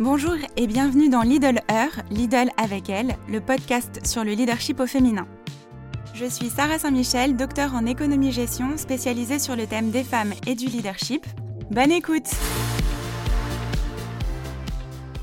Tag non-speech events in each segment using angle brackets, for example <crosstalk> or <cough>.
Bonjour et bienvenue dans Lidl Heure, Lidl avec elle, le podcast sur le leadership au féminin. Je suis Sarah Saint-Michel, docteur en économie-gestion spécialisée sur le thème des femmes et du leadership. Bonne écoute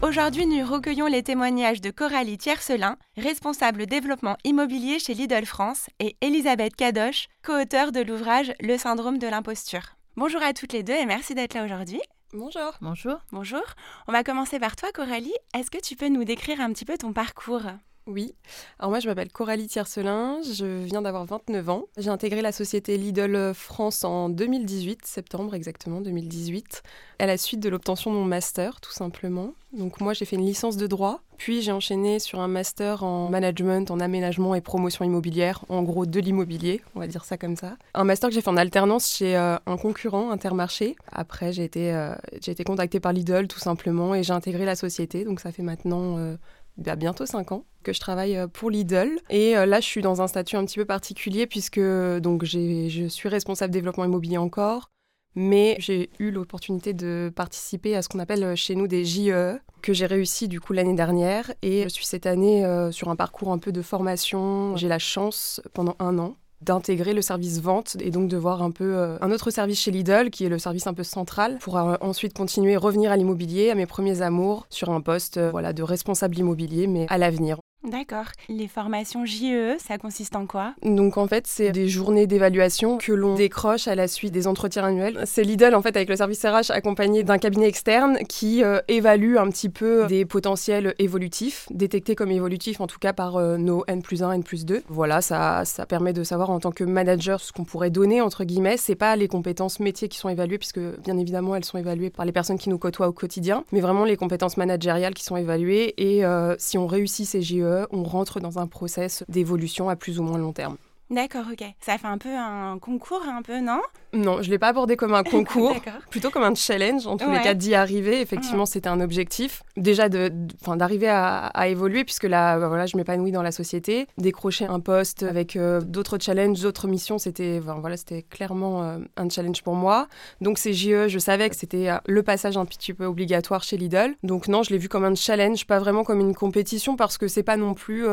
Aujourd'hui, nous recueillons les témoignages de Coralie Tiercelin, responsable développement immobilier chez Lidl France, et Elisabeth Cadoche, co-auteure de l'ouvrage Le syndrome de l'imposture. Bonjour à toutes les deux et merci d'être là aujourd'hui. Bonjour. Bonjour. Bonjour. On va commencer par toi, Coralie. Est-ce que tu peux nous décrire un petit peu ton parcours? Oui. Alors moi, je m'appelle Coralie Tiercelin, je viens d'avoir 29 ans. J'ai intégré la société Lidl France en 2018, septembre exactement 2018, à la suite de l'obtention de mon master, tout simplement. Donc moi, j'ai fait une licence de droit, puis j'ai enchaîné sur un master en management, en aménagement et promotion immobilière, en gros de l'immobilier, on va dire ça comme ça. Un master que j'ai fait en alternance chez euh, un concurrent, Intermarché. Après, j'ai été, euh, j'ai été contactée par Lidl, tout simplement, et j'ai intégré la société, donc ça fait maintenant... Euh, il y a bientôt 5 ans que je travaille euh, pour Lidl. Et euh, là, je suis dans un statut un petit peu particulier puisque donc, je suis responsable développement immobilier encore. Mais j'ai eu l'opportunité de participer à ce qu'on appelle euh, chez nous des JE, que j'ai réussi du coup l'année dernière. Et je suis cette année sur un parcours un peu de formation. J'ai la chance pendant un an d'intégrer le service vente et donc de voir un peu euh, un autre service chez Lidl qui est le service un peu central pour euh, ensuite continuer revenir à l'immobilier à mes premiers amours sur un poste euh, voilà de responsable immobilier mais à l'avenir D'accord. Les formations JE, ça consiste en quoi? Donc en fait, c'est des journées d'évaluation que l'on décroche à la suite des entretiens annuels. C'est Lidl en fait avec le service RH accompagné d'un cabinet externe qui euh, évalue un petit peu des potentiels évolutifs, détectés comme évolutifs en tout cas par euh, nos N plus 1, N plus 2. Voilà, ça, ça permet de savoir en tant que manager ce qu'on pourrait donner entre guillemets. C'est pas les compétences métiers qui sont évaluées puisque bien évidemment elles sont évaluées par les personnes qui nous côtoient au quotidien, mais vraiment les compétences managériales qui sont évaluées et euh, si on réussit ces JE on rentre dans un process d'évolution à plus ou moins long terme. D'accord, ok. Ça fait un peu un concours, un peu, non? Non, je ne l'ai pas abordé comme un <laughs> concours, plutôt comme un challenge, en tous les cas, d'y arriver. Effectivement, c'était un objectif. Déjà, d'arriver à, évoluer, puisque là, bah, voilà, je m'épanouis dans la société. Décrocher un poste avec euh, d'autres challenges, d'autres missions, c'était voilà, clairement euh, un challenge pour moi. Donc, ces JE, je savais que c'était euh, le passage un petit peu obligatoire chez Lidl. Donc, non, je l'ai vu comme un challenge, pas vraiment comme une compétition, parce que c'est pas non plus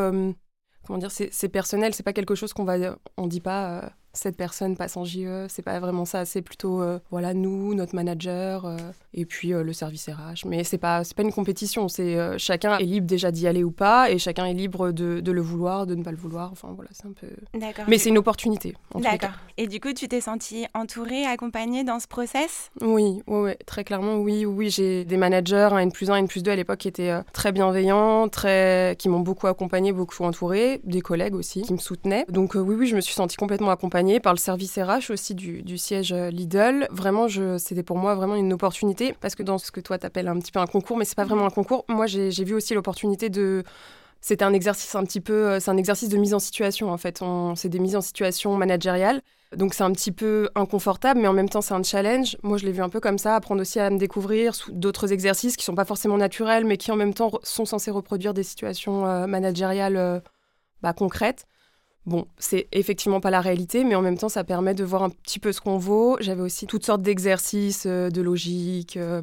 comment dire, c'est personnel, c'est pas quelque chose qu'on va, on dit pas, euh, cette personne passe en JE, c'est pas vraiment ça, c'est plutôt euh, voilà nous, notre manager euh, et puis euh, le service RH. Mais c'est pas c'est pas une compétition, c'est chacun est libre déjà d'y aller ou pas et chacin est libre de, de, le vouloir, de ne pas le vouloir. Enfin voilà, c'est un peu. D'accord. Mais c'est une opportunité. D'accord. Et du coup, tu t'es sentie entourée, accompagnée dans ce process? Oui, ouais, très clairement oui, oui. J'ai des managers, un N plus 1, N plus 2 à l'époque qui étaient très bienveillants, très qui m'ont beaucoup accompagnée, beaucoup entourée, des collègues aussi qui me soutenaient. Donc oui, oui, je me suis sentie complètement accompagnée par le service RH aussi du, siège euh, Lidl. Vraiment, c'était pour moi vraiment une opportunité parce que dans ce que toi t'appelles un petit peu un concours, mais c'est pas vraiment un concours. Moi, j'ai vu aussi l'opportunité de c'était un exercice un petit peu, euh, c'est un exercice de mise en situation en fait. C'est des mises en situation managériales. Donc c'est un petit peu inconfortable, mais en même temps c'est un challenge. Moi je l'ai vu un peu comme ça, apprendre aussi à me découvrir d'autres exercices qui sont pas forcément naturels, mais qui en même temps sont censés reproduire des situations euh, managériales bah, concrètes. Bon, c'est effectivement pas la réalité, mais en même temps, ça permet de voir un petit peu ce qu'on vaut. J'avais aussi toutes sortes d'exercices euh, de logique, euh,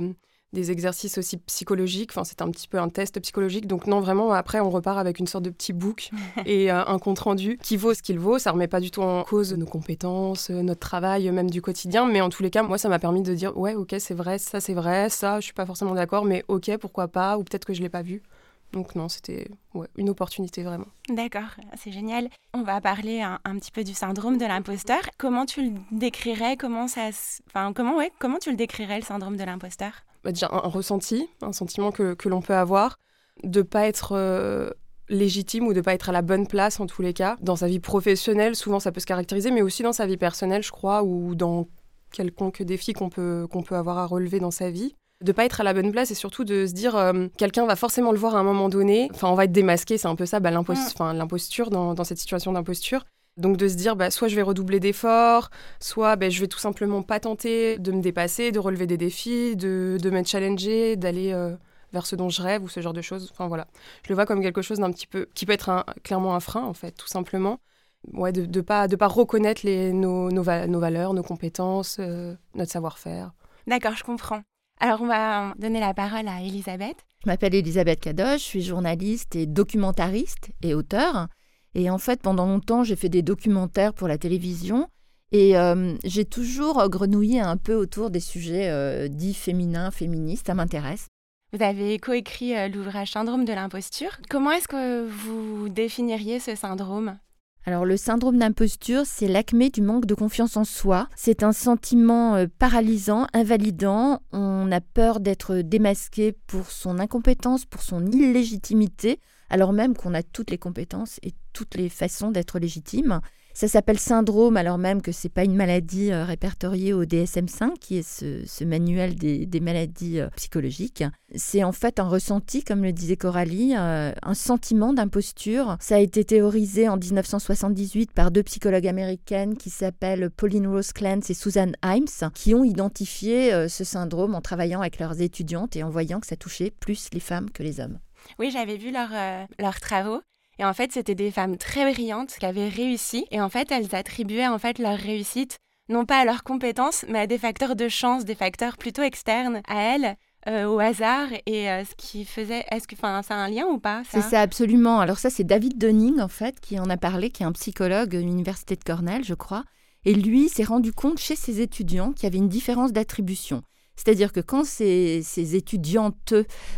des exercices aussi psychologiques. Enfin, c'est un petit peu un test psychologique. Donc non, vraiment, après, on repart avec une sorte de petit book <laughs> et euh, un compte rendu qui vaut ce qu'il vaut. Ça remet pas du tout en cause nos compétences, notre travail, même du quotidien. Mais en tous les cas, moi, ça m'a permis de dire, ouais, ok, c'est vrai, ça c'est vrai, ça, je suis pas forcément d'accord, mais ok, pourquoi pas, ou peut-être que je l'ai pas vu. Donc non, c'était une opportunité vraiment. D'accord, c'est génial. On va parler un, petit peu du syndrome de l'imposteur. Comment tu le décrirais? Comment ça, enfin comment ouais, comment tu le décrirais le syndrome de l'imposteur? Bah, Déjà un, ressenti, un sentiment que, que l'on peut avoir de pas être euh, légitime ou de pas être à la bonne place en tous les cas dans sa vie professionnelle. Souvent ça peut se caractériser, mais aussi dans sa vie personnelle, je crois, ou dans quelconque défi qu'on peut qu'on peut avoir à relever dans sa vie de pas être à la bonne place et surtout de se dire euh, quelqu'un va forcément le voir à un moment donné. Enfin, on va être démasqué, c'est un peu ça, bah, l'imposture dans, cette situation d'imposture. Donc de se dire, bah, soit je vais redoubler d'efforts, soit bah, je vais tout simplement pas tenter de me dépasser, de relever des défis, de, de m'être challengé, d'aller euh, vers ce dont je rêve ou ce genre de choses. Enfin voilà, je le vois comme quelque chose d'un petit peu qui peut être clairement un frein en fait, tout simplement. Ouais, de ne pas, de pas reconnaître les, nos, nos, valeurs, nos compétences, euh, notre savoir-faire. D'accord, je comprends. Alors, on va donner la parole à Elisabeth. Je m'appelle Elisabeth Kadosh, je suis journaliste et documentariste et auteur. Et en fait, pendant longtemps, j'ai fait des documentaires pour la télévision. Et euh, j'ai toujours grenouillé un peu autour des sujets euh, dits féminins, féministes. Ça m'intéresse. Vous avez coécrit euh, l'ouvrage Syndrome de l'imposture. Comment est-ce que vous définiriez ce syndrome? Alors le syndrome d'imposture, c'est l'acmé du manque de confiance en soi. C'est un sentiment euh, paralysant, invalidant. On a peur d'être démasqué pour son incompétence, pour son illégitimité, alors même qu'on a toutes les compétences et toutes les façons d'être légitime. Ça s'appelle syndrome, alors même que ce n'est pas une maladie euh, répertoriée au DSM-5, qui est ce, manuel des, maladies euh, psychologiques. C'est en fait un ressenti, comme le disait Coralie, euh, un sentiment d'imposture. Ça a été théorisé en 1978 par deux psychologues américaines qui s'appellent Pauline Rose Clance et Susan Himes, qui ont identifié ce syndrome en travaillant avec leurs étudiantes et en voyant que ça touchait plus les femmes que les hommes. Oui, j'avais vu leurs travaux et en fait, c'était des femmes très brillantes qui avaient réussi. Et en fait, elles attribuaient en fait leur réussite non pas à leurs compétences, mais à des facteurs de chance, des facteurs plutôt externes à elles. Euh, au hasard et euh, ce qui faisait est-ce que enfin ça a un lien ou pas C'est ça absolument. Alors ça c'est David Dunning en fait qui en a parlé qui est un psychologue à l'université de Cornell, je crois. Et lui s'est rendu compte chez ses étudiants qu'il y avait une différence d'attribution. C'est-à-dire que quand ces, étudiantes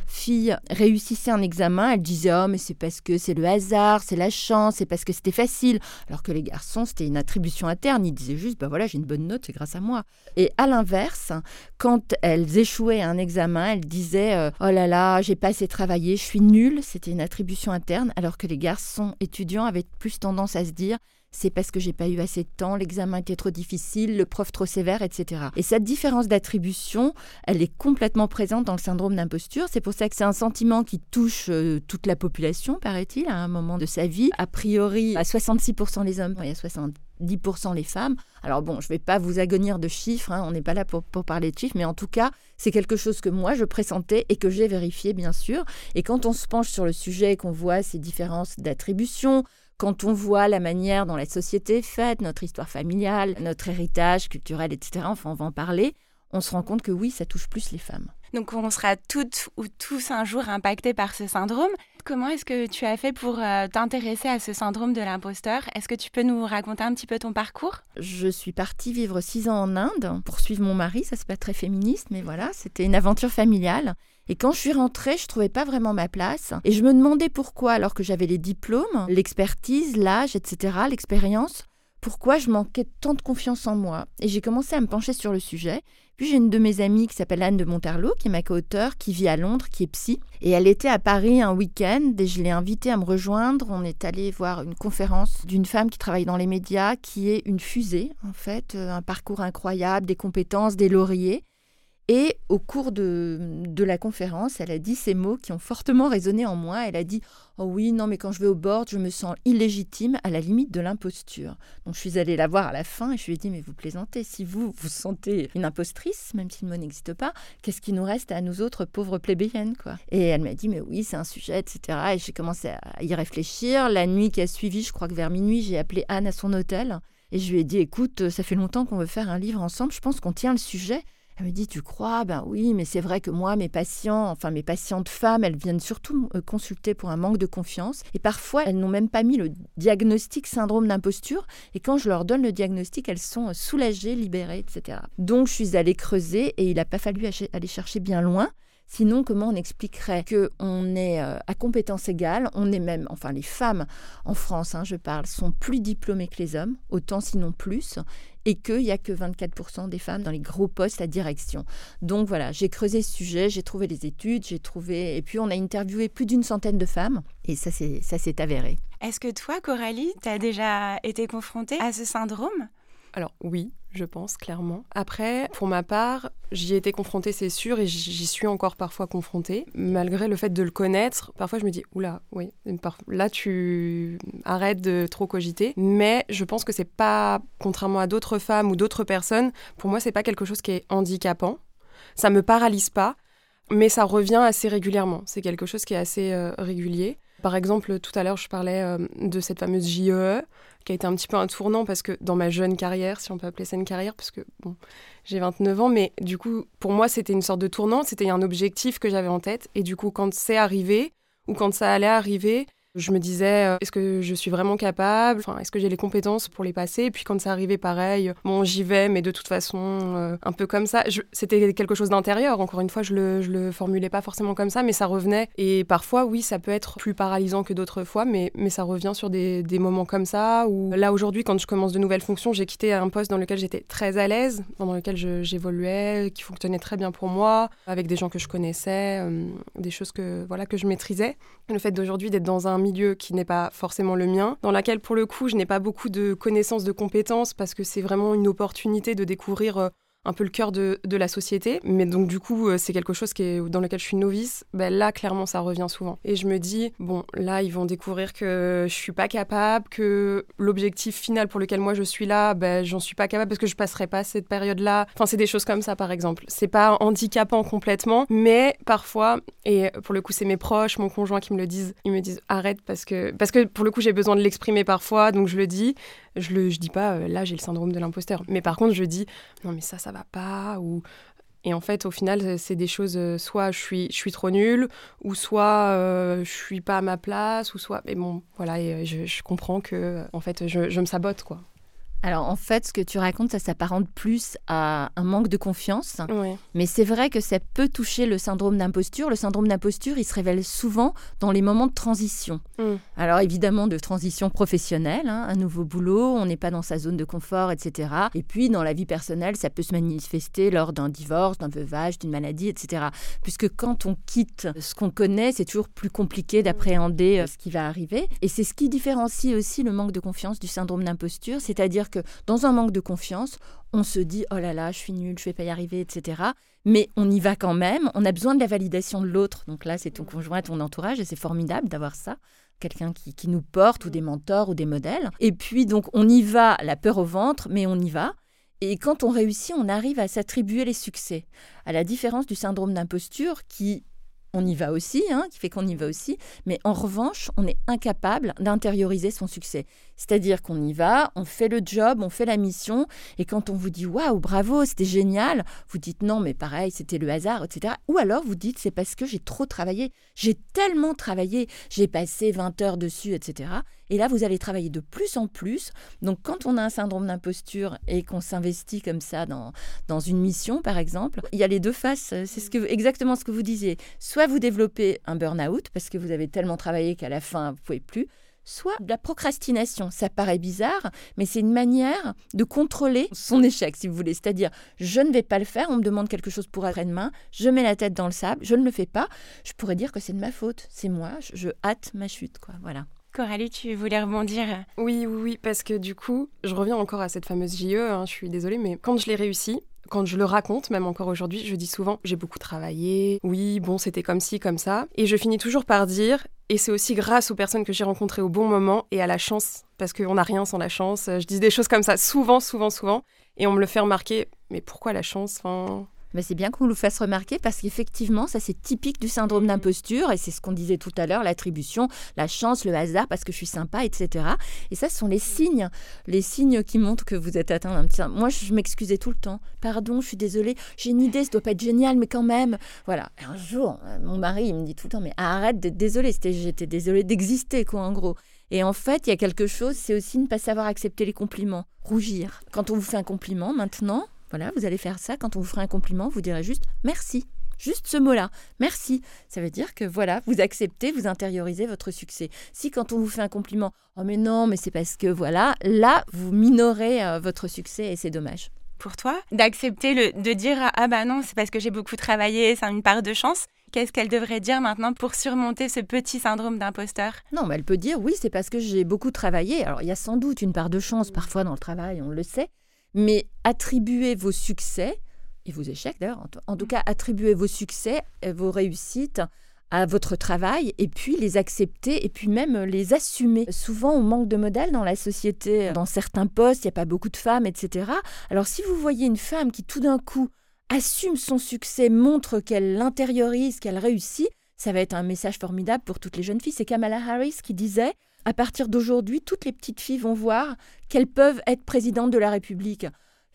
filles réussissaient un examen, elles disaient Oh, mais c'est parce que c'est le hasard, c'est la chance, c'est parce que c'était facile. Alors que les garçons, c'était une attribution interne. Ils disaient juste Ben voilà, j'ai une bonne note, c'est grâce à moi. Et à l'inverse, quand elles échouaient à un examen, elles disaient euh, Oh là là, j'ai pas assez travaillé, je suis nulle. C'était une attribution interne. Alors que les garçons étudiants avaient plus tendance à se dire c'est parce que j'ai pas eu assez de temps, l'examen était trop difficile, le prof trop sévère, etc. Et cette différence d'attribution, elle est complètement présente dans le syndrome d'imposture. C'est pour ça que c'est un sentiment qui touche euh, toute la population, paraît-il, à un moment de sa vie. A priori, à 66% les hommes et à 70% les femmes. Alors bon, je ne vais pas vous agonir de chiffres, hein, on n'est pas là pour, pour, parler de chiffres, mais en tout cas, c'est quelque chose que moi je pressentais et que j'ai vérifié bien sûr. Et quand on se penche sur le sujet et qu'on voit ces différences d'attribution, quand on voit la manière dont la société est faite, notre histoire familiale, notre héritage culturel, etc., enfin on va en parler, on se rend compte que oui, ça touche plus les femmes. Donc on sera toutes ou tous un jour impactés par ce syndrome. Comment est-ce que tu as fait pour euh, t'intéresser à ce syndrome de l'imposteur? Est-ce que tu peux nous raconter un petit peu ton parcours? Je suis partie vivre six ans en Inde pour suivre mon mari. Ça c'est pas très féministe, mais voilà, c'était une aventure familiale. Et quand je suis rentrée, je trouvais pas vraiment ma place. Et je me demandais pourquoi, alors que j'avais les diplômes, l'expertise, l'âge, etc., l'expérience, pourquoi je manquais tant de confiance en moi. Et j'ai commencé à me pencher sur le sujet. Puis j'ai une de mes amies qui s'appelle Anne de Monterlot, qui est ma co-auteure, qui vit à Londres, qui est psy. Et elle était à Paris un week-end et je l'ai invitée à me rejoindre. On est allé voir une conférence d'une femme qui travaille dans les médias, qui est une fusée, en fait, euh, un parcours incroyable, des compétences, des lauriers. Et au cours de, la conférence, elle a dit ces mots qui ont fortement résonné en moi. Elle a dit Oh oui, non, mais quand je vais au board, je me sens illégitime, à la limite de l'imposture. Donc je suis allée la voir à la fin et je lui ai dit Mais vous plaisantez, si vous vous sentez une impostrice, même si le mot n'existe pas, qu'est-ce qui nous reste à nous autres pauvres plébéiennes quoi? Et elle m'a dit Mais oui, c'est un sujet, etc. Et j'ai commencé à y réfléchir. La nuit qui a suivi, je crois que vers minuit, j'ai appelé Anne à son hôtel et je lui ai dit Écoute, ça fait longtemps qu'on veut faire un livre ensemble, je pense qu'on tient le sujet. Elle me dit, tu crois? Ben oui, mais c'est vrai que moi, mes patients, enfin mes patientes femmes, elles viennent surtout me consulter pour un manque de confiance. Et parfois, elles n'ont même pas mis le diagnostic syndrome d'imposture. Et quand je leur donne le diagnostic, elles sont soulagées, libérées, etc. Donc, je suis allée creuser et il n'a pas fallu aller chercher bien loin. Sinon, comment on expliquerait qu'on est euh, à compétences égales, on est même, enfin les femmes en France, hein, je parle, sont plus diplômées que les hommes, autant sinon plus, et qu'il n'y a que 24% des femmes dans les gros postes à direction. Donc voilà, j'ai creusé ce sujet, j'ai trouvé les études, j'ai trouvé, et puis on a interviewé plus d'une centaine de femmes, et ça s'est avéré. Est-ce que toi, Coralie, tu as déjà été confrontée à ce syndrome? Alors oui, je pense clairement. Après, pour ma part, j'y ai été confrontée, c'est sûr, et j'y suis encore parfois confrontée. Malgré le fait de le connaître, parfois je me dis, oula, oui, là tu arrêtes de trop cogiter. Mais je pense que c'est pas, contrairement à d'autres femmes ou d'autres personnes, pour moi c'est pas quelque chose qui est handicapant. Ça me paralyse pas, mais ça revient assez régulièrement. C'est quelque chose qui est assez euh, régulier. Par exemple, tout à l'heure, je parlais euh, de cette fameuse JEE, qui a été un petit peu un tournant parce que dans ma jeune carrière, si on peut appeler ça une carrière, parce que bon, j'ai 29 ans, mais du coup, pour moi, c'était une sorte de tournant, c'était un objectif que j'avais en tête. Et du coup, quand c'est arrivé, ou quand ça allait arriver, je me disais, euh, est-ce que je suis vraiment capable? Enfin, Est-ce que j'ai les compétences pour les passer? Et puis quand ça arrivait, pareil, bon, j'y vais, mais de toute façon, euh, un peu comme ça. C'était quelque chose d'intérieur. Encore une fois, je le, je le formulais pas forcément comme ça, mais ça revenait. Et parfois, oui, ça peut être plus paralysant que d'autres fois, mais, mais ça revient sur des, des moments comme ça. Ou là, aujourd'hui, quand je commence de nouvelles fonctions, j'ai quitté un poste dans lequel j'étais très à l'aise, dans lequel j'évoluais, qui fonctionnait très bien pour moi, avec des gens que je connaissais, euh, des choses que, voilà, que je maîtrisais. Le fait d'aujourd'hui d'être dans un milieu qui n'est pas forcément le mien, dans laquelle pour le coup je n'ai pas beaucoup de connaissances, de compétences, parce que c'est vraiment une opportunité de découvrir euh, un peu le cœur de, de, la société. Mais donc, du coup, euh, c'est quelque chose qui dans lequel je suis novice. Ben, là, clairement, ça revient souvent. Et je me dis, bon, là, ils vont découvrir que je suis pas capable, que l'objectif final pour lequel moi je suis là, ben, j'en suis pas capable parce que je passerai pas cette période-là. Enfin, c'est des choses comme ça, par exemple. C'est pas handicapant complètement, mais parfois, et pour le coup, c'est mes proches, mon conjoint qui me le disent, ils me disent arrête parce que, parce que pour le coup, j'ai besoin de l'exprimer parfois, donc je le dis. Je le je dis pas, euh, là, j'ai le syndrome de l'imposteur. Mais par contre, je dis, non, mais ça, ça va pas, ou et en fait, au final, c'est des choses, euh, soit je suis, je suis trop nulle, ou soit euh, je suis pas à ma place, ou soit. Mais bon, voilà, et je, je comprends que, en fait, je, je me sabote, quoi. Alors en fait, ce que tu racontes, ça s'apparente plus à un manque de confiance. Mais c'est vrai que ça peut toucher le syndrome d'imposture. Le syndrome d'imposture, il se révèle souvent dans les moments de transition. Mm. Alors évidemment, de transition professionnelle, hein, un nouveau boulot, on n'est pas dans sa zone de confort, etc. Et puis dans la vie personnelle, ça peut se manifester lors d'un divorce, d'un veuvage, d'une maladie, etc. Puisque quand on quitte ce qu'on connaît, c'est toujours plus compliqué d'appréhender euh, ce qui va arriver. Et c'est ce qui différencie aussi le manque de confiance du syndrome d'imposture, c'est-à-dire dans un manque de confiance, on se dit oh là là, je suis nulle, je vais pas y arriver, etc. Mais on y va quand même. On a besoin de la validation de l'autre. Donc là, c'est ton conjoint, ton entourage, et c'est formidable d'avoir ça quelqu'un qui, qui, nous porte ou des mentors ou des modèles. Et puis donc on y va, la peur au ventre, mais on y va. Et quand on réussit, on arrive à s'attribuer les succès. À la différence du syndrome d'imposture qui on y va aussi, hein, qui fait qu'on y va aussi, mais en revanche, on est incapable d'intérioriser son succès. C'est-à-dire qu'on y va, on fait le job, on fait la mission, et quand on vous dit waouh, bravo, c'était génial, vous dites non, mais pareil, c'était le hasard, etc. Ou alors vous dites c'est parce que j'ai trop travaillé, j'ai tellement travaillé, j'ai passé 20 heures dessus, etc. Et là, vous allez travailler de plus en plus. Donc, quand on a un syndrome d'imposture et qu'on s'investit comme ça dans, dans une mission, par exemple, il y a les deux faces. C'est exactement ce que vous disiez. Soit vous développez un burn-out parce que vous avez tellement travaillé qu'à la fin, vous pouvez plus soit la procrastination. Ça paraît bizarre, mais c'est une manière de contrôler son échec, si vous voulez. C'est-à-dire, je ne vais pas le faire, on me demande quelque chose pour après-demain, je mets la tête dans le sable, je ne le fais pas. Je pourrais dire que c'est de ma faute, c'est moi, je, hâte ma chute, quoi. Voilà. Coralie, tu voulais rebondir? Oui, oui, oui, parce que du coup, je reviens encore à cette fameuse JE, hein, je suis désolée, mais quand je l'ai réussi, quand je le raconte, même encore aujourd'hui, je dis souvent j'ai beaucoup travaillé, oui, bon, c'était comme ci, comme ça. Et je finis toujours par dire et c'est aussi grâce aux personnes que j'ai rencontrées au bon moment et à la chance, parce qu'on n'a rien sans la chance. Je dis des choses comme ça souvent, souvent, souvent. Et on me le fait remarquer, mais pourquoi la chance c'est bien qu'on nous fasse remarquer parce qu'effectivement, ça c'est typique du syndrome d'imposture et c'est ce qu'on disait tout à l'heure, l'attribution, la chance, le hasard parce que je suis sympa, etc. Et ça, ce sont les signes, les signes qui montrent que vous êtes atteint d'un petit... Moi, je m'excusais tout le temps. Pardon, je suis désolée, j'ai une idée, ça doit pas être génial, mais quand même. Voilà. un jour, mon mari, il me dit tout le temps, mais arrête d'être désolée. J'étais désolée d'exister, quoi, en gros. Et en fait, il y a quelque chose, c'est aussi ne pas savoir accepter les compliments, rougir. Quand on vous fait un compliment maintenant, voilà, vous allez faire ça. Quand on vous fera un compliment, vous direz juste merci. Juste ce mot-là, merci. Ça veut dire que voilà, vous acceptez, vous intériorisez votre succès. Si quand on vous fait un compliment, oh mais non, mais c'est parce que voilà, là, vous minorez euh, votre succès et c'est dommage. Pour toi, d'accepter le, de dire ah bah non, c'est parce que j'ai beaucoup travaillé, c'est une part de chance. Qu'est-ce qu'elle devrait dire maintenant pour surmonter ce petit syndrome d'imposteur? Non, mais elle peut dire oui, c'est parce que j'ai beaucoup travaillé. Alors il y a sans doute une part de chance parfois dans le travail, on le sait, mais attribuez vos succès, et vos échecs d'ailleurs, en tout cas attribuez vos succès, vos réussites à votre travail et puis les accepter et puis même les assumer. Souvent, on manque de modèles dans la société. Dans certains postes, il n'y a pas beaucoup de femmes, etc. Alors si vous voyez une femme qui tout d'un coup assume son succès, montre qu'elle l'intériorise, qu'elle réussit, ça va être un message formidable pour toutes les jeunes filles. C'est Kamala Harris qui disait À partir d'aujourd'hui, toutes les petites filles vont voir qu'elles peuvent être présidentes de la République.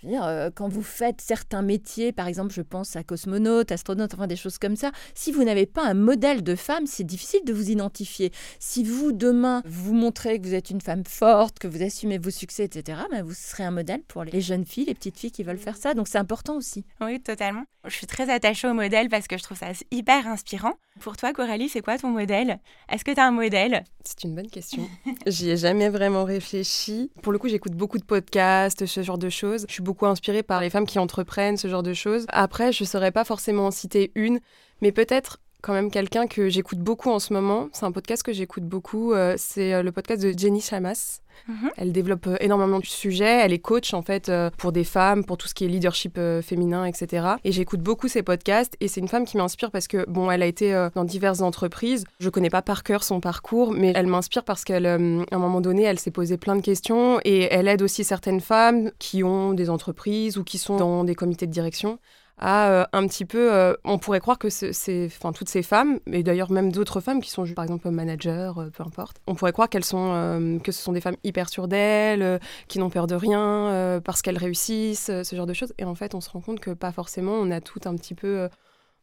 Euh, quand vous faites certains métiers, par exemple, je pense à cosmonaute, astronaute, enfin des choses comme ça, si vous n'avez pas un modèle de femme, c'est difficile de vous identifier. Si vous, demain, vous montrez que vous êtes une femme forte, que vous assumez vos succès, etc., ben, vous serez un modèle pour les jeunes filles, les petites filles qui veulent faire ça. Donc c'est important aussi. Oui, totalement. Je suis très attachée au modèle parce que je trouve ça hyper inspirant. Pour toi, Coralie, c'est quoi ton modèle? Est-ce que tu as un modèle? C'est une bonne question. <laughs> J'y ai jamais vraiment réfléchi. Pour le coup, j'écoute beaucoup de podcasts, ce genre de choses. Je suis beaucoup inspirée par les femmes qui entreprennent ce genre de choses. Après, je ne saurais pas forcément en citer une, mais peut-être quand même quelqu'un que j'écoute beaucoup en ce moment. C'est un podcast que j'écoute beaucoup. Euh, c'est euh, le podcast de Jenny Chamas. Mhm. Elle développe euh, énormément de sujets. Elle est coach en fait pour des femmes, pour tout ce qui est leadership féminin, etc. Et j'écoute beaucoup ses podcasts. Et c'est une femme qui m'inspire parce que bon, elle a été dans diverses entreprises. Je connais pas par cœur son parcours, mais elle m'inspire parce qu'elle, à un moment donné, elle s'est posé plein de questions et elle aide aussi certaines femmes qui ont des entreprises ou qui sont dans des comités de direction à euh, un petit peu. Euh, on pourrait croire que c'est, enfin, toutes ces femmes, et d'ailleurs même d'autres femmes qui sont par exemple managers, euh, peu importe. On pourrait croire qu'elles sont, que ce sont des femmes hyper sûres d'elles, qui n'ont peur de rien, parce qu'elles réussissent, ce genre de choses. Et en fait, on se rend compte que pas forcément. On a tout un petit peu.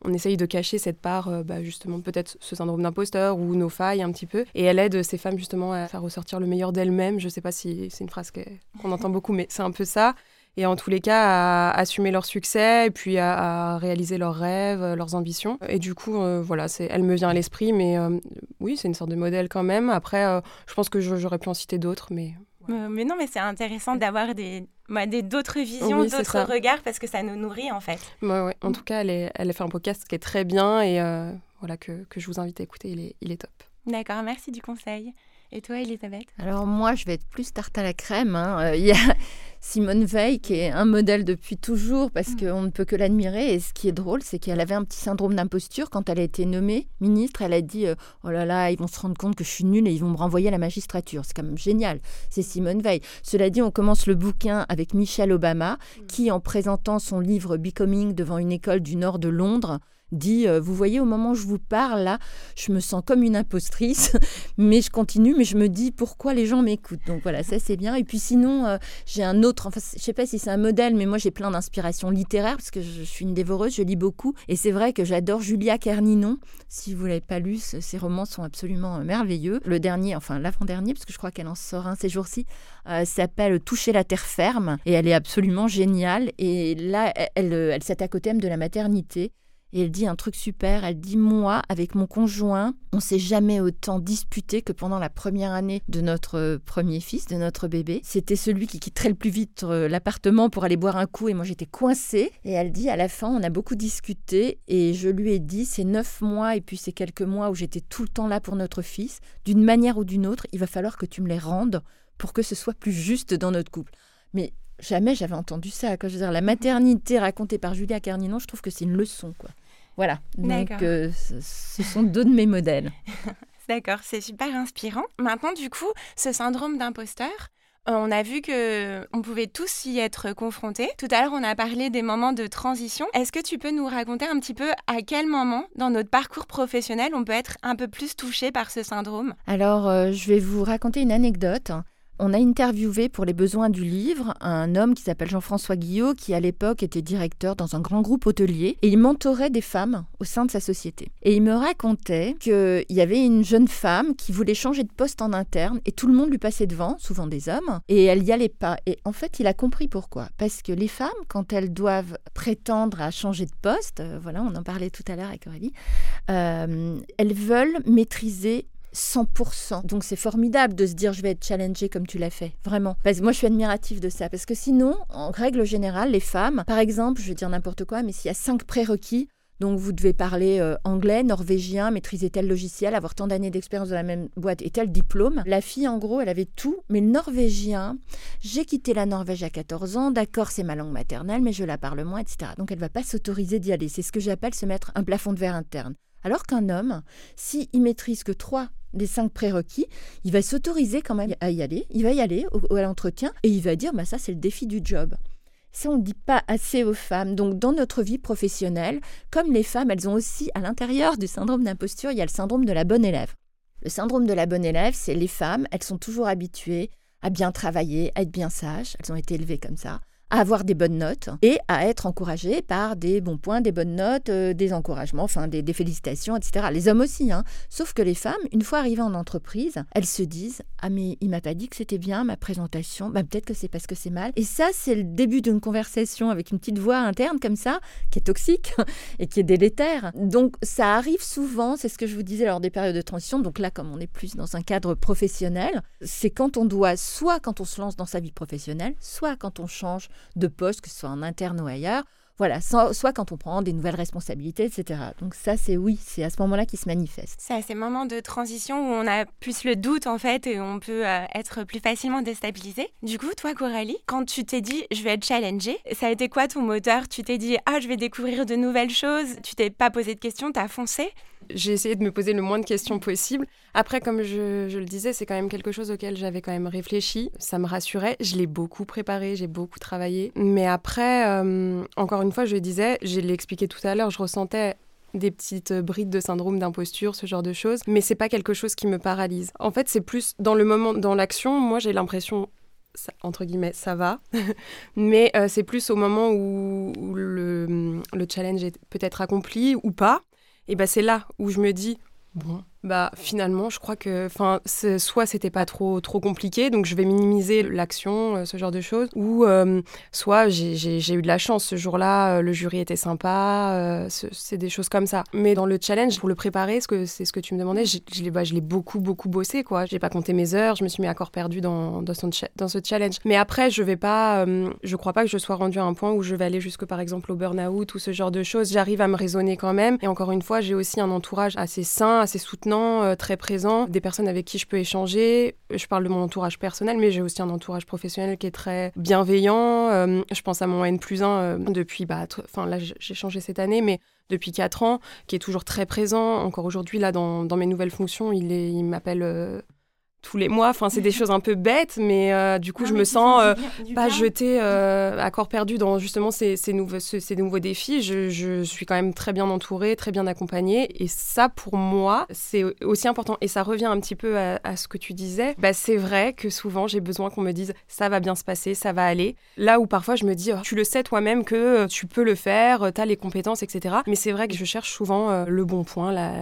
on essaye de cacher cette part, bah, justement, peut-être ce syndrome d'imposteur ou nos failles un petit peu. Et elle aide ces femmes justement à faire ressortir le meilleur d'elles-mêmes. Je sais pas si c'est une phrase qu'on entend beaucoup, mais c'est un peu ça et en tous les cas à assumer leur succès et puis à, réaliser leurs rêves, euh, leurs ambitions. Et du coup, euh, voilà, c'est, elle me vient à l'esprit, mais euh, oui, c'est une sorte de modèle quand même. Après, je pense que j'aurais pu en citer d'autres, mais... mais non, mais c'est intéressant d'avoir des, bah, des d'autres visions, d'autres regards, parce que ça nous nourrit en fait. Ouais. En tout cas, elle, est, elle a fait un podcast qui est très bien et voilà que, que, je vous invite à écouter, il est, il est top. D'accord, merci du conseil. Et toi, Elisabeth? Alors moi, je vais être plus tarte à la crème. Hein. Il y a Simone Veil qui est un modèle depuis toujours parce mm. qu'on ne peut que l'admirer. Et ce qui est drôle, c'est qu'elle avait un petit syndrome d'imposture. Quand elle a été nommée ministre, elle a dit euh, Oh là là, ils vont se rendre compte que je suis nulle et ils vont me renvoyer à la magistrature. C'est quand même génial. C'est Simone Veil. Cela dit, on commence le bouquin avec Michelle Obama mm. qui, en présentant son livre Becoming devant une école du nord de Londres, dit euh, Vous voyez, au moment où je vous parle, là, je me sens comme une impostrice, <laughs> mais je continue, mais je me dis pourquoi les gens m'écoutent. Donc voilà, ça c'est bien. Et puis sinon, euh, j'ai un autre, enfin, je sais pas si c'est un modèle, mais moi j'ai plein d'inspirations littéraires parce que je, suis une dévoreuse, je lis beaucoup. Et c'est vrai que j'adore Julia Kerninon. Si vous l'avez pas lu, ses romans sont absolument euh, merveilleux. Le dernier, enfin l'avant-dernier, parce que je crois qu'elle en sort un ces jours-ci, s'appelle Toucher la terre ferme et elle est absolument géniale. Et là, elle, elle s'attaque au thème de la maternité. Et elle dit un truc super, elle dit moi, avec mon conjoint, on s'est jamais autant disputé que pendant la première année de notre euh, premier fils, de notre bébé. C'était celui qui quitterait le plus vite euh, l'appartement pour aller boire un coup et moi j'étais coincée. Et elle dit à la fin, on a beaucoup discuté et je lui ai dit, ces neuf mois et puis ces quelques mois où j'étais tout le temps là pour notre fils, d'une manière ou d'une autre, il va falloir que tu me les rendes pour que ce soit plus juste dans notre couple. Mais jamais j'avais entendu ça. Je veux dire, la maternité racontée par Julia Carninon, je trouve que c'est une leçon. quoi. Voilà. Donc, euh, ce sont deux de mes modèles. <laughs> D'accord, c'est super inspirant. Maintenant, du coup, ce syndrome d'imposteur, euh, on a vu que on pouvait tous y être confrontés. Tout à l'heure, on a parlé des moments de transition. Est-ce que tu peux nous raconter un petit peu à quel moment dans notre parcours professionnel on peut être un peu plus touché par ce syndrome? Alors, euh, je vais vous raconter une anecdote. On a interviewé pour les besoins du livre un homme qui s'appelle Jean-François Guillot, qui à l'époque était directeur dans un grand groupe hôtelier, et il mentorait des femmes au sein de sa société. Et il me racontait qu'il y avait une jeune femme qui voulait changer de poste en interne, et tout le monde lui passait devant, souvent des hommes, et elle n'y allait pas. Et en fait, il a compris pourquoi. Parce que les femmes, quand elles doivent prétendre à changer de poste, euh, voilà, on en parlait tout à l'heure avec Aurélie, euh, elles veulent maîtriser 100%. Donc c'est formidable de se dire je vais être challengée comme tu l'as fait, vraiment. Parce que moi je suis admirative de ça, parce que sinon, en règle générale, les femmes, par exemple, je vais dire n'importe quoi, mais s'il y a cinq prérequis, donc vous devez parler euh, anglais, norvégien, maîtriser tel logiciel, avoir tant d'années d'expérience dans la même boîte et tel diplôme. La fille, en gros, elle avait tout, mais le norvégien, j'ai quitté la Norvège à 14 ans, d'accord, c'est ma langue maternelle, mais je la parle moins, etc. Donc elle va pas s'autoriser d'y aller. C'est ce que j'appelle se mettre un plafond de verre interne. Alors qu'un homme, s'il maîtrise que trois des cinq prérequis, il va s'autoriser quand même à y aller, il va y aller au, à l'entretien et il va dire bah ça c'est le défi du job. Ça, on ne dit pas assez aux femmes. Donc, dans notre vie professionnelle, comme les femmes, elles ont aussi à l'intérieur du syndrome d'imposture, il y a le syndrome de la bonne élève. Le syndrome de la bonne élève, c'est les femmes, elles sont toujours habituées à bien travailler, à être bien sages, elles ont été élevées comme ça, à avoir des bonnes notes et à être encouragées par des bons points, des bonnes notes, euh, des encouragements, enfin des, félicitations, etc. Les hommes aussi, hein. Sauf que les femmes, une fois arrivées en entreprise, elles se disent Ah, mais il m'a pas dit que c'était bien ma présentation, bah, peut-être que c'est parce que c'est mal. Et ça, c'est le début d'une conversation avec une petite voix interne comme ça, qui est toxique <laughs> et qui est délétère. Donc ça arrive souvent, c'est ce que je vous disais lors des périodes de transition. Donc là, comme on est plus dans un cadre professionnel, c'est quand on doit, soit quand on se lance dans sa vie professionnelle, soit quand on change de poste, que ce soit en interne ou ailleurs. Voilà, soit quand on prend des nouvelles responsabilités, etc. Donc ça, c'est oui, c'est à ce moment-là qu'il se manifeste. C'est à ces moments de transition où on a plus le doute, en fait, et on peut euh, être plus facilement déstabilisé. Du coup, toi, Coralie, quand tu t'es dit, je vais être challengée, ça a été quoi ton moteur? Tu t'es dit, ah, je vais découvrir de nouvelles choses, tu t'es pas posé de questions, t'as foncé? J'ai essayé de me poser le moins de questions possible. Après, comme je, le disais, c'est quand même quelque chose auquel j'avais quand même réfléchi. Ça me rassurait. Je l'ai beaucoup préparé, j'ai beaucoup travaillé. Mais après, euh, encore une fois, je disais, je l'ai expliqué tout à l'heure, je ressentais des petites brides de syndrome d'imposture, ce genre de choses. Mais c'est pas quelque chose qui me paralyse. En fait, c'est plus dans le moment, dans l'action, moi j'ai l'impression entre guillemets, ça va. <laughs> Mais euh, c'est plus au moment où, le, le, challenge est peut-être accompli ou pas et ben c'est là où je me dis, bon, bah finalement je crois que enfin soit c'était pas trop trop compliqué donc je vais minimiser l'action euh, ce genre de choses ou euh, soit j'ai eu de la chance ce jour-là euh, le jury était sympa c'est des choses comme ça. Mais dans le challenge pour le préparer ce que c'est ce que tu me demandais je, je l'ai bah, beaucoup beaucoup bossé quoi. J'ai pas compté mes heures je me suis mis à corps perdu dans dans, dans ce challenge. Mais après je vais pas je crois pas que je sois rendue à un point où je vais aller jusque par exemple au burn-out ou ce genre de choses. J'arrive à me raisonner quand même. Et encore une fois j'ai aussi un entourage assez sain assez soutenant euh, très présent, des personnes avec qui je peux échanger. Je parle de mon entourage personnel, mais j'ai aussi un entourage professionnel qui est très bienveillant. Euh, je pense à mon N plus 1 euh, depuis, bah, enfin là j'ai changé cette année, mais depuis 4 ans, qui est toujours très présent. Encore aujourd'hui, là, dans, mes nouvelles fonctions, il, il m'appelle tous les mois. Enfin, c'est des <laughs> choses un peu bêtes, mais euh, du coup, ah je me sens euh, pas jetée euh, à corps perdu dans justement ces, nouveaux, ces, nouveaux défis. Je, suis quand même très bien entourée, très bien accompagnée. Et ça, pour moi, c'est aussi important. Et ça revient un petit peu à, ce que tu disais. Bah, c'est vrai que souvent, j'ai besoin qu'on me dise ça va bien se passer, ça va aller. Là où parfois, je me dis, oh, tu le sais toi-même que tu peux le faire, tu as les compétences, etc. Mais c'est vrai que je cherche souvent le bon point. La,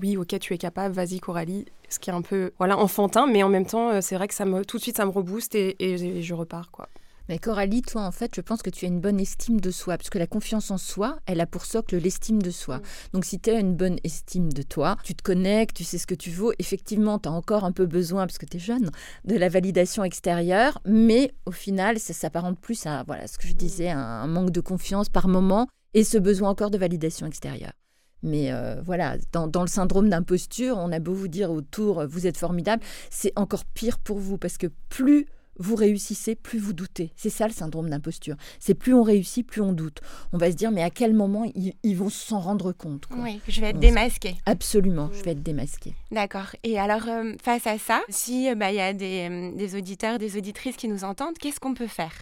Oui, ok, tu es capable, vas-y, Coralie. Ce qui est un peu. Voilà, enfantin, mais en même temps, euh, c'est vrai que ça me, tout de suite, ça me rebooste et, je repars, quoi. Mais Coralie, toi, en fait, je pense que tu as une bonne estime de soi, parce que la confiance en soi, elle a pour socle l'estime de soi. Mm. Donc, si tu as une bonne estime de toi, tu te connectes, tu sais ce que tu vaux, effectivement, tu as encore un peu besoin, parce que tu es jeune, de la validation extérieure, mais au final, ça s'apparente plus à, voilà, ce que je disais, un manque de confiance par moment et ce besoin encore de validation extérieure. Mais euh, voilà, dans, le syndrome d'imposture, on a beau vous dire autour, euh, vous êtes formidable, c'est encore pire pour vous parce que plus vous réussissez, plus vous doutez. C'est ça le syndrome d'imposture. C'est plus on réussit, plus on doute. On va se dire, mais à quel moment ils, vont s'en rendre compte Oui, je vais être démasqué. Absolument, je vais être démasqué. D'accord. Et alors, euh, face à ça, si bah, il y a des, des auditeurs, des auditrices qui nous entendent, qu'est-ce qu'on peut faire?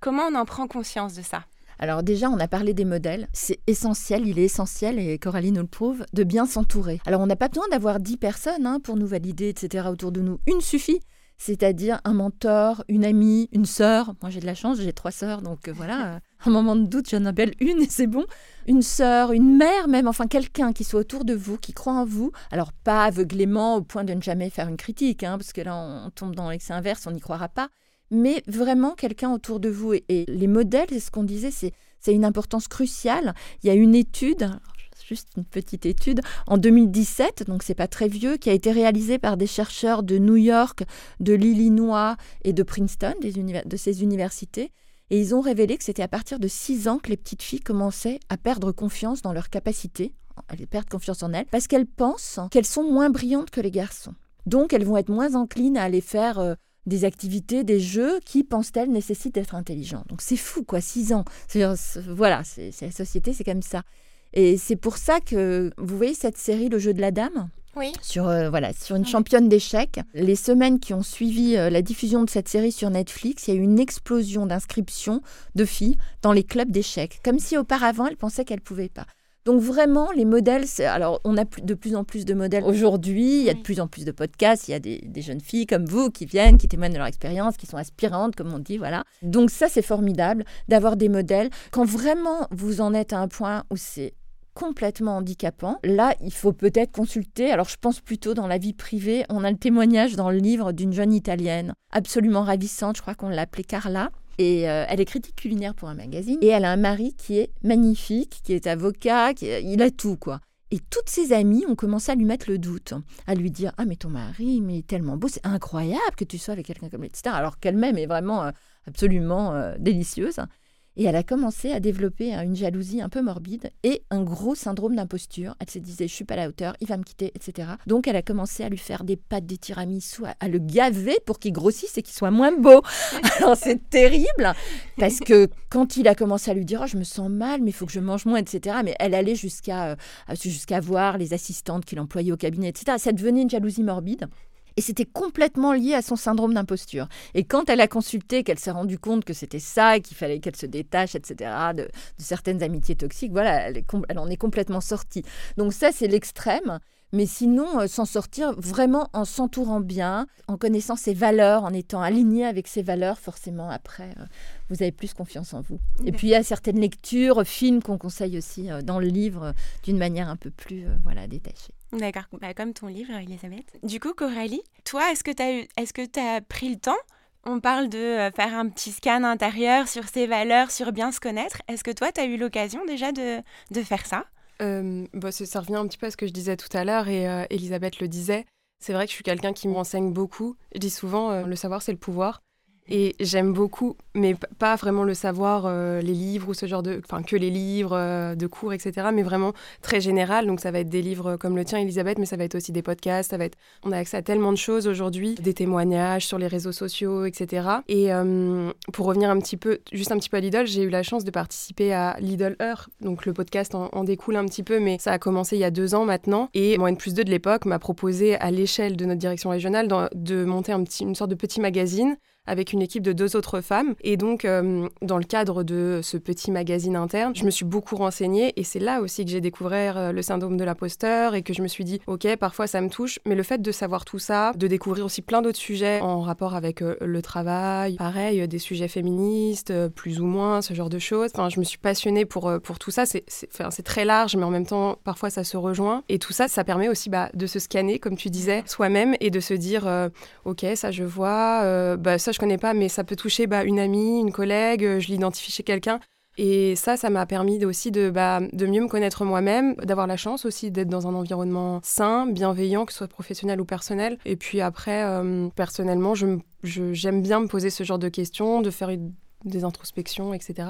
Comment on en prend conscience de ça? Alors déjà, on a parlé des modèles. C'est essentiel, il est essentiel, et Coralie nous le prouve, de bien s'entourer. Alors on n'a pas besoin d'avoir dix personnes hein, pour nous valider, etc. autour de nous. Une suffit. C'est-à-dire un mentor, une amie, une sœur. Moi j'ai de la chance, j'ai trois sœurs, donc euh, voilà. un moment de doute, j'en appelle une et c'est bon. Une sœur, une mère même, enfin quelqu'un qui soit autour de vous, qui croit en vous. Alors pas aveuglément au point de ne jamais faire une critique, hein, parce que là on tombe dans l'excès inverse, on n'y croira pas mais vraiment quelqu'un autour de vous. Et, les modèles, c'est ce qu'on disait, c'est, une importance cruciale. Il y a une étude, juste une petite étude, en 2017, donc c'est pas très vieux, qui a été réalisée par des chercheurs de New York, de l'Illinois et de Princeton, de ces universités. Et ils ont révélé que c'était à partir de 6 ans que les petites filles commençaient à perdre confiance dans leurs capacités, elles perdent confiance en elles, parce qu'elles pensent qu'elles sont moins brillantes que les garçons. Donc elles vont être moins enclines à aller faire euh, des activités, des jeux qui, pensent-elles, nécessitent d'être intelligents. Donc c'est fou, quoi, six ans. voilà, c'est la société, c'est comme ça. Et c'est pour ça que, vous voyez cette série, Le jeu de la dame? Oui. Sur, euh, voilà, sur une championne d'échecs. Les semaines qui ont suivi euh, la diffusion de cette série sur Netflix, il y a eu une explosion d'inscriptions de filles dans les clubs d'échecs. Comme si auparavant, elles pensaient qu'elles ne pouvaient pas. Donc vraiment, les modèles, alors on a de plus en plus de modèles aujourd'hui, il y a de plus en plus de podcasts, il y a des, jeunes filles comme vous qui viennent, qui témoignent de leur expérience, qui sont aspirantes, comme on dit, voilà. Donc ça, c'est formidable d'avoir des modèles. Quand vraiment vous en êtes à un point où c'est complètement handicapant. Là, il faut peut-être consulter. Alors, je pense plutôt dans la vie privée. On a le témoignage dans le livre d'une jeune italienne, absolument ravissante. Je crois qu'on l'appelait Carla. Et euh, elle est critique culinaire pour un magazine. Et elle a un mari qui est magnifique, qui est avocat, qui il a tout, quoi. Et toutes ses amies ont commencé à lui mettre le doute, à lui dire Ah, mais ton mari, mais il est tellement beau, c'est incroyable que tu sois avec quelqu'un comme lui, etc. Alors qu'elle-même est vraiment euh, absolument euh, délicieuse. Et elle a commencé à développer hein, une jalousie un peu morbide et un gros syndrome d'imposture. Elle se disait, je suis pas à la hauteur, il va me quitter, etc. Donc elle a commencé à lui faire des pâtes, des tiramisu, à le gaver pour qu'il grossisse et qu'il soit moins beau. <laughs> Alors c'est terrible parce que quand il a commencé à lui dire, oh, je me sens mal, mais il faut que je mange moins, etc. Mais elle allait jusqu'à euh, jusqu'à voir les assistantes qu'il employait au cabinet, etc. Ça devenait une jalousie morbide. Et c'était complètement lié à son syndrome d'imposture. Et quand elle a consulté, qu'elle s'est rendue compte que c'était ça, qu'il fallait qu'elle se détache, etc., de, certaines amitiés toxiques, voilà, elle, elle en est complètement sortie. Donc ça, c'est l'extrême. Mais sinon, euh, s'en sortir vraiment en s'entourant bien, en connaissant ses valeurs, en étant aligné avec ses valeurs, forcément, après, euh, vous avez plus confiance en vous. Et puis, il y a certaines lectures, films qu'on conseille aussi euh, dans le livre d'une manière un peu plus voilà, détachée. D'accord, bah, comme ton livre, Elisabeth. Du coup, Coralie, toi, est-ce que tu as, est-ce que as pris le temps? On parle de euh, faire un petit scan intérieur sur ses valeurs, sur bien se connaître. Est-ce que toi, tu as eu l'occasion déjà de, de faire ça? Euh, bah, Ça revient un petit peu à ce que je disais tout à l'heure et euh, Elisabeth le disait. C'est vrai que je suis quelqu'un qui m'enseigne beaucoup. Je dis souvent, le savoir, c'est le pouvoir. Et j'aime beaucoup, mais pas vraiment le savoir, euh, les livres ou ce genre de. Enfin, que les livres euh, de cours, etc. Mais vraiment très général. Donc, ça va être des livres comme le tien, Elisabeth, mais ça va être aussi des podcasts. Ça va être. On a accès à tellement de choses aujourd'hui, des témoignages sur les réseaux sociaux, etc. Et pour revenir un petit peu, juste un petit peu à Lidl, j'ai eu la chance de participer à Lidl Heure. Donc, le podcast en, découle un petit peu, mais ça a commencé il y a deux ans maintenant. Et mon N plus 2 de l'époque m'a proposé, à l'échelle de notre direction régionale, de monter une sorte de petit magazine avec une équipe de deux autres femmes. Et donc, euh, dans le cadre de ce petit magazine interne, je me suis beaucoup renseignée et c'est là aussi que j'ai découvert euh, le syndrome de l'imposteur et que je me suis dit, ok, parfois ça me touche, mais le fait de savoir tout ça, de découvrir aussi plein d'autres sujets en rapport avec euh, le travail, pareil, des sujets féministes, plus ou moins, ce genre de choses. Enfin, je me suis passionnée pour, pour tout ça. C'est très large, mais en même temps, parfois ça se rejoint. Et tout ça, ça permet aussi bah, de se scanner, comme tu disais, soi-même et de se dire, ok, ça je vois, bah, ça je connais pas, mais ça peut toucher bah, une amie, une collègue, euh, je l'identifie chez quelqu'un. Et ça, ça m'a permis aussi de, bah, de mieux me connaître moi-même, d'avoir la chance aussi d'être dans un environnement sain, bienveillant, que ce soit professionnel ou personnel. Et puis après, euh, personnellement, j'aime bien me poser ce genre de questions, de faire des introspections, etc.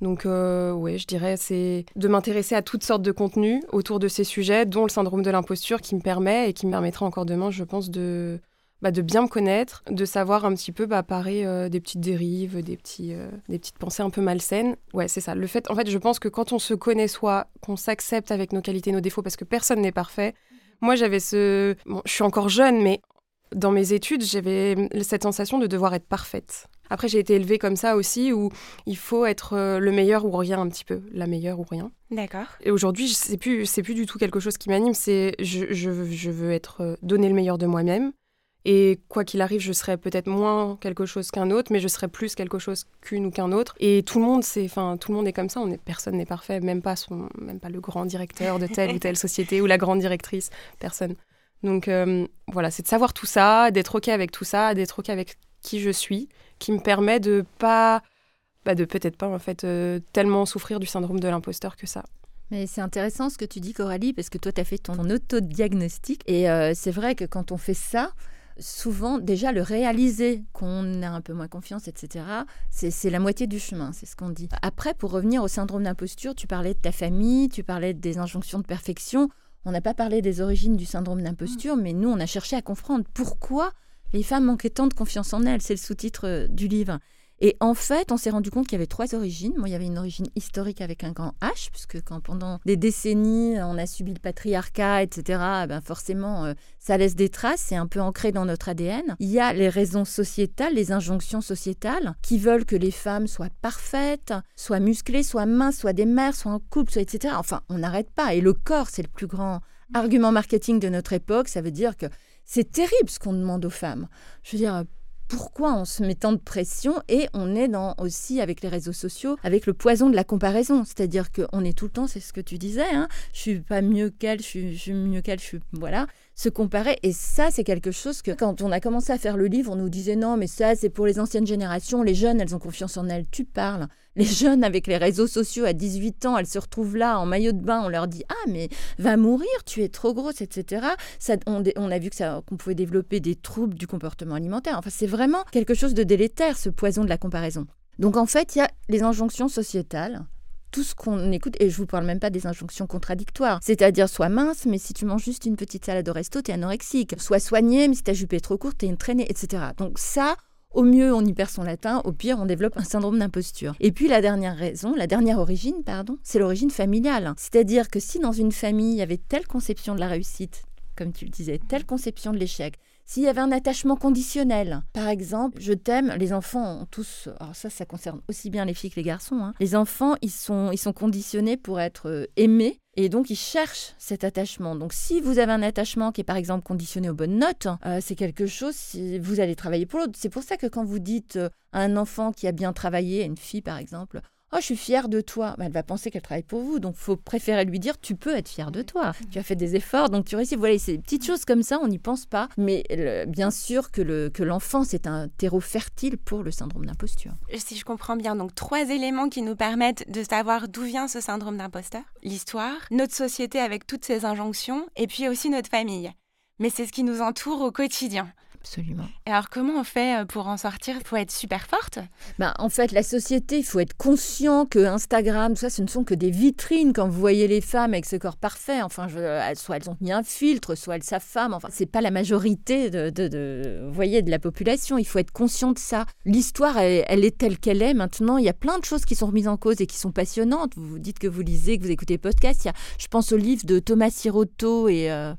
Donc, euh, oui, je dirais, c'est de m'intéresser à toutes sortes de contenus autour de ces sujets, dont le syndrome de l'imposture qui me permet et qui me permettra encore demain, je pense, de bah, de bien me connaître, de savoir un petit peu bah, parer euh, des petites dérives, des, petits, euh, des petites pensées un peu malsaines. Ouais, c'est ça. Le fait, en fait, je pense que quand on se connaît soi, qu'on s'accepte avec nos qualités, nos défauts, parce que personne n'est parfait. Moi, j'avais ce. Bon, je suis encore jeune, mais dans mes études, j'avais cette sensation de devoir être parfaite. Après, j'ai été élevée comme ça aussi, où il faut être euh, le meilleur ou rien un petit peu, la meilleure ou rien. D'accord. Et aujourd'hui, c'est plus, c'est plus du tout quelque chose qui m'anime. C'est je, je, je, veux être donner le meilleur de moi-même. Et quoi qu'il arrive, je serai peut-être moins quelque chose qu'un autre, mais je serai plus quelque chose qu'une ou qu'un autre. Et tout le monde, c'est, enfin, tout le monde est comme ça. Personne n'est parfait, même pas même pas le grand directeur de telle ou telle société ou la grande directrice, personne. Donc euh, voilà, c'est de savoir tout ça, d'être ok avec tout ça, d'être ok avec qui je suis, qui me permet de pas, bah de peut-être pas en fait euh, tellement souffrir du syndrome de l'imposteur que ça. Mais c'est intéressant ce que tu dis, Coralie, parce que toi, tu as fait ton autodiagnostic. Et euh, c'est vrai que quand on fait ça, souvent, déjà, le réaliser qu'on a un peu moins confiance, etc., c'est la moitié du chemin, c'est ce qu'on dit. Après, pour revenir au syndrome d'imposture, tu parlais de ta famille, tu parlais des injonctions de perfection. On n'a pas parlé des origines du syndrome d'imposture, mais nous, on a cherché à comprendre pourquoi les femmes manquaient tant de confiance en elles. C'est le sous-titre euh, du livre. Et en fait, on s'est rendu compte qu'il y avait trois origines. Moi, il y avait une origine historique avec un grand H, puisque quand pendant des décennies, on a subi le patriarcat, etc., eh ben forcément, euh, ça laisse des traces, c'est un peu ancré dans notre ADN. Il y a les raisons sociétales, les injonctions sociétales, qui veulent que les femmes soient parfaites, soient musclées, soient minces, soient des mères, soient en couple, etc. Enfin, on n'arrête pas. Et le corps, c'est le plus grand argument marketing de notre époque. Ça veut dire que c'est terrible ce qu'on demande aux femmes. Je veux dire, pourquoi on se met tant de pression et on est dans aussi avec les réseaux sociaux avec le poison de la comparaison c'est-à-dire qu'on est tout le temps c'est ce que tu disais hein, je suis pas mieux qu'elle je suis, je suis mieux qu'elle je suis voilà se comparer. Et ça, c'est quelque chose que quand on a commencé à faire le livre, on nous disait non, mais ça, c'est pour les anciennes générations. Les jeunes, elles ont confiance en elles. Tu parles. Les jeunes, avec les réseaux sociaux, à 18 ans, elles se retrouvent là en maillot de bain. On leur dit ah, mais va mourir, tu es trop grosse, etc. On, on a vu qu'on pouvait développer des troubles du comportement alimentaire. Enfin, c'est vraiment quelque chose de délétère, ce poison de la comparaison. Donc en fait, il y a les injonctions sociétales tout ce qu'on écoute, et je vous parle même pas des injonctions contradictoires, c'est-à-dire sois mince, mais si tu manges juste une petite salade au resto, t'es anorexique, sois soigné, mais si ta jupe est trop courte, t'es une traînée, etc. Donc ça, au mieux, on y perd son latin, au pire, on développe un syndrome d'imposture. Et puis la dernière raison, la dernière origine, pardon, c'est l'origine familiale. C'est-à-dire que si dans une famille, il y avait telle conception de la réussite, comme tu le disais, telle conception de l'échec, s'il y avait un attachement conditionnel, par exemple, je t'aime, les enfants ont tous, alors ça, ça concerne aussi bien les filles que les garçons, hein. les enfants, ils sont, ils sont conditionnés pour être euh, aimés. Et donc, ils cherchent cet attachement. Donc, si vous avez un attachement qui est par exemple conditionné aux bonnes notes, euh, c'est quelque chose, si vous allez travailler pour l'autre. C'est pour ça que quand vous dites euh, à un enfant qui a bien travaillé, à une fille par exemple, Oh, je suis fière de toi. elle va penser qu'elle travaille pour vous. Donc, faut préférer lui dire Tu peux être fière de toi. Tu as fait des efforts, donc tu réussis. Voilà, ces petites choses comme ça, on n'y pense pas. Mais bien sûr que, le, que l'enfant, c'est un terreau fertile pour le syndrome d'imposture. Si je comprends bien, donc trois éléments qui nous permettent de savoir d'où vient ce syndrome d'imposteur l'histoire, notre société avec toutes ses injonctions, et puis aussi notre famille. Mais c'est ce qui nous entoure au quotidien. Absolument. Et alors, comment on fait euh, pour en sortir Il faut être super forte? Ben, En fait, la société, il faut être conscient que Instagram, tout ça, ce ne sont que des vitrines. Quand vous voyez les femmes avec ce corps parfait, enfin, je, soit elles ont mis un filtre, soit elles savent femme. Enfin, c'est pas la majorité de, de, voyez, de la population. Il faut être conscient de ça. L'histoire, elle, est telle qu'elle est. Maintenant, il y a plein de choses qui sont remises en cause et qui sont passionnantes. Vous vous dites que vous lisez, que vous écoutez podcast. Il y a, je pense au livre de Thomas Sirotto et... Euh,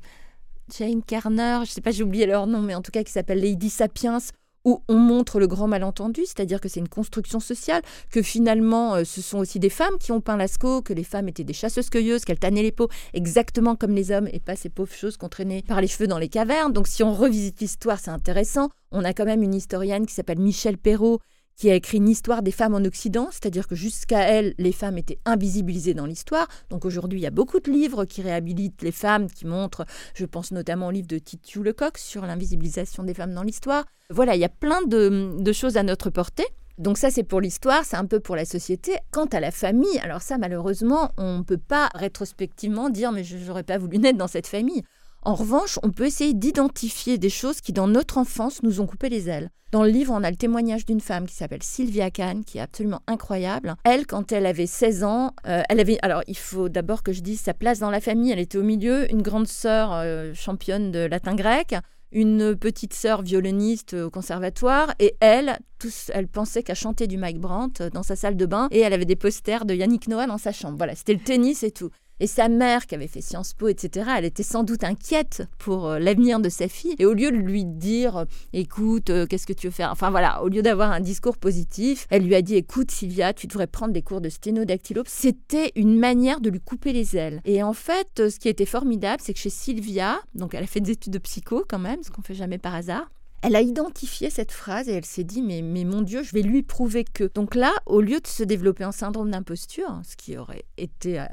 Jane Carner, je sais pas, j'ai oublié leur nom, mais en tout cas qui s'appelle Lady Sapiens, où on montre le grand malentendu, c'est-à-dire que c'est une construction sociale, que finalement euh, ce sont aussi des femmes qui ont peint Lascaux, que les femmes étaient des chasseuses-cueilleuses, qu'elles tannaient les peaux exactement comme les hommes et pas ces pauvres choses qu'on traînait par les cheveux dans les cavernes. Donc si on revisite l'histoire, c'est intéressant. On a quand même une historienne qui s'appelle Michel Perrault qui a écrit une histoire des femmes en Occident, c'est-à-dire que jusqu'à elle, les femmes étaient invisibilisées dans l'histoire. Donc aujourd'hui, il y a beaucoup de livres qui réhabilitent les femmes, qui montrent, je pense notamment au livre de Titu Lecoq sur l'invisibilisation des femmes dans l'histoire. Voilà, il y a plein de, choses à notre portée. Donc ça, c'est pour l'histoire, c'est un peu pour la société. Quant à la famille, alors ça, malheureusement, on ne peut pas rétrospectivement dire, mais je n'aurais pas voulu naître dans cette famille. En revanche, on peut essayer d'identifier des choses qui, dans notre enfance, nous ont coupé les ailes. Dans le livre, on a le témoignage d'une femme qui s'appelle Sylvia Kahn, qui est absolument incroyable. Elle, quand elle avait 16 ans, euh, elle avait. Alors, il faut d'abord que je dise sa place dans la famille. Elle était au milieu, une grande sœur euh, championne de latin grec, une petite sœur violoniste au conservatoire, et elle, tous, elle pensait qu'à chanter du Mike Brandt dans sa salle de bain, et elle avait des posters de Yannick Noah dans sa chambre. Voilà, c'était le tennis et tout. Et sa mère, qui avait fait Sciences Po, etc., elle était sans doute inquiète pour euh, l'avenir de sa fille. Et au lieu de lui dire, euh, écoute, euh, qu'est-ce que tu veux faire? Enfin voilà, au lieu d'avoir un discours positif, elle lui a dit, écoute Sylvia, tu devrais prendre des cours de sténodactylo. C'était une manière de lui couper les ailes. Et en fait, ce qui était formidable, c'est que chez Sylvia, donc elle a fait des études de psycho quand même, ce qu'on fait jamais par hasard, elle a identifié cette phrase et elle s'est dit mais, mais mon Dieu, je vais lui prouver que. Donc là, au lieu de se développer un syndrome d'imposture, ce qui aurait été à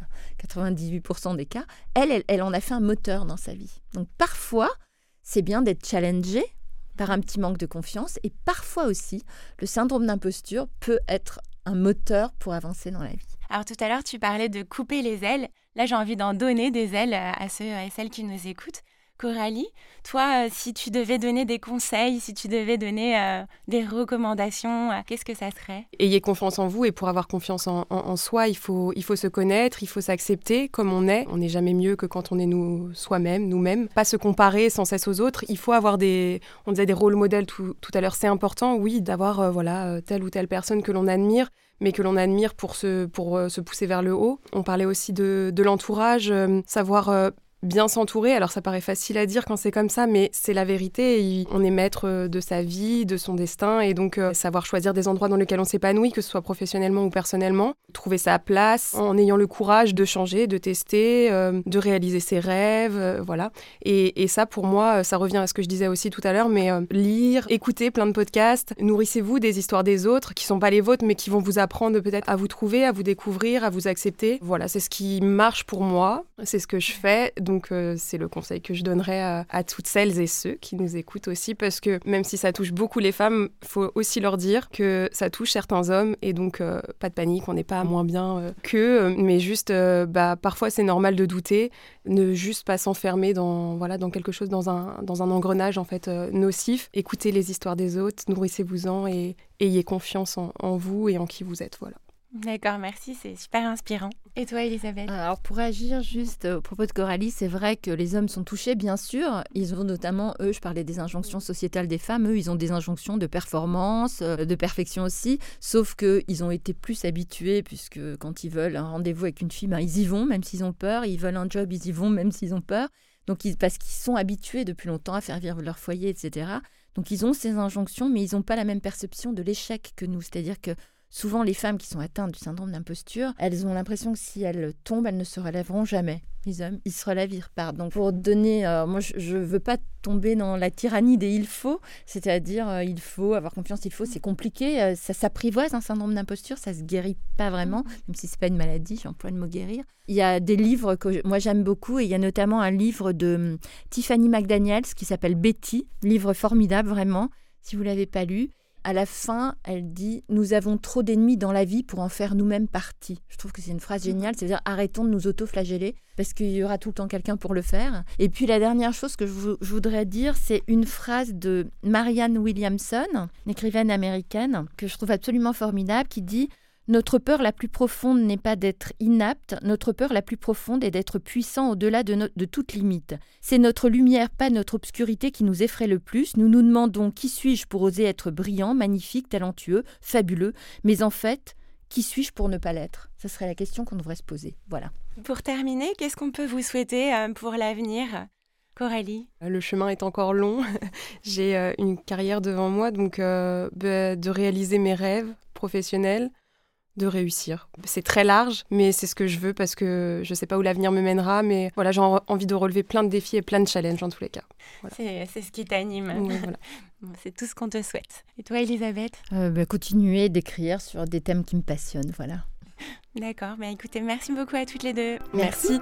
98% des cas, elle, elle, en a fait un moteur dans sa vie. Donc parfois, c'est bien d'être challengé par un petit manque de confiance et parfois aussi, le syndrome d'imposture peut être un moteur pour avancer dans la vie. Alors tout à l'heure, tu parlais de couper les ailes. Là, j'ai envie d'en donner des ailes à ceux et celles qui nous écoutent. Coralie, toi, si tu devais donner des conseils, si tu devais donner des recommandations, qu'est-ce que ça serait? Ayez confiance en vous et pour avoir confiance en, soi, il faut, il faut se connaître, il faut s'accepter comme on est. On n'est jamais mieux que quand on est nous soi-même, nous-mêmes. Pas se comparer sans cesse aux autres. Il faut avoir des, on disait des rôles modèles tout, tout à l'heure. C'est important, oui, d'avoir voilà telle ou telle personne que l'on admire mais que l'on admire pour se, pour euh, se pousser vers le haut. On parlait aussi de, de l'entourage, euh, savoir euh, bien s'entourer. Alors ça paraît facile à dire quand c'est comme ça, mais c'est la vérité. On est maître euh, de sa vie, de son destin, et donc euh, savoir choisir des endroits dans lesquels on s'épanouit, que ce soit professionnellement ou personnellement. Trouver sa place en ayant le courage de changer, de tester, euh, de réaliser ses rêves, voilà. Et, et, ça, pour moi, ça revient à ce que je disais aussi tout à l'heure, mais lire, écouter plein de podcasts, nourrissez-vous des histoires des autres qui sont pas les vôtres, mais qui vont vous apprendre peut-être à vous trouver, à vous découvrir, à vous accepter. Voilà, c'est ce qui marche pour moi, c'est ce que je fais. Donc euh, c'est le conseil que je donnerais à, toutes celles et ceux qui nous écoutent aussi, parce que même si ça touche beaucoup les femmes, faut aussi leur dire que ça touche certains hommes, et donc euh, pas de panique, on n'est pas moins bien euh, qu'eux, mais juste, bah, parfois c'est normal de douter, ne juste pas s'enfermer dans, voilà, dans quelque chose, dans un, dans un engrenage en fait nocif. Écoutez les histoires des autres, nourrissez-vous-en et ayez confiance en, en vous et en qui vous êtes. Voilà. D'accord, merci, c'est super inspirant. Et toi, Elisabeth? Alors, pour agir juste au propos de Coralie, c'est vrai que les hommes sont touchés, bien sûr. Ils ont notamment, eux, je parlais des injonctions sociétales des femmes, eux, ils ont des injonctions de performance, euh, de perfection aussi, sauf qu'ils ont été plus habitués, puisque quand ils veulent un rendez-vous avec une fille, ben, ils y vont, même s'ils ont peur. Ils veulent un job, ils y vont, même s'ils ont peur. Donc, ils, parce qu'ils sont habitués depuis longtemps à faire vivre leur foyer, etc. Donc, ils ont ces injonctions, mais ils n'ont pas la même perception de l'échec que nous. C'est-à-dire que Souvent, les femmes qui sont atteintes du syndrome d'imposture, elles ont l'impression que si elles tombent, elles ne se relèveront jamais. Les hommes, ils se relèvent, ils repartent. Donc, pour donner, euh, moi, je ne veux pas tomber dans la tyrannie des il faut, c'est-à-dire euh, il faut avoir confiance, il faut, c'est compliqué, euh, ça s'apprivoise un syndrome d'imposture, ça se guérit pas vraiment, même si c'est pas une maladie, j'emploie le mot guérir. Il y a des livres que moi j'aime beaucoup et il y a notamment un livre de hum, Tiffany McDaniels qui s'appelle Betty, livre formidable vraiment, si vous l'avez pas lu à la fin, elle dit Nous avons trop d'ennemis dans la vie pour en faire nous-mêmes partie. Je trouve que c'est une phrase mhm. géniale, c'est-à-dire arrêtons de nous auto-flageller parce qu'il y aura tout le temps quelqu'un pour le faire. Et puis la dernière chose que je, voudrais dire, c'est une phrase de Marianne Williamson, une écrivaine américaine, que je trouve absolument formidable, qui dit notre peur la plus profonde n'est pas d'être inapte, notre peur la plus profonde est d'être puissant au-delà de, de toute limite. C'est notre lumière, pas notre obscurité qui nous effraie le plus. Nous nous demandons qui suis-je pour oser être brillant, magnifique, talentueux, fabuleux, mais en fait, qui suis-je pour ne pas l'être? Ce serait la question qu'on devrait se poser. Voilà. Pour terminer, qu'est-ce qu'on peut vous souhaiter euh, pour l'avenir? Coralie? Le chemin est encore long. <laughs> J'ai euh, une carrière devant moi, donc euh, bah, de réaliser mes rêves professionnels, de réussir. C'est très large, mais c'est ce que je veux parce que je ne sais pas où l'avenir me mènera, mais voilà, j'ai envie de relever plein de défis et plein de challenges en tous les cas. C'est ce qui t'anime. <laughs> c'est tout ce qu'on te souhaite. Et toi, Elisabeth? Euh, bah, Continuer d'écrire sur des thèmes qui me passionnent, voilà. D'accord, bah, écoutez, merci beaucoup à toutes les deux. merci.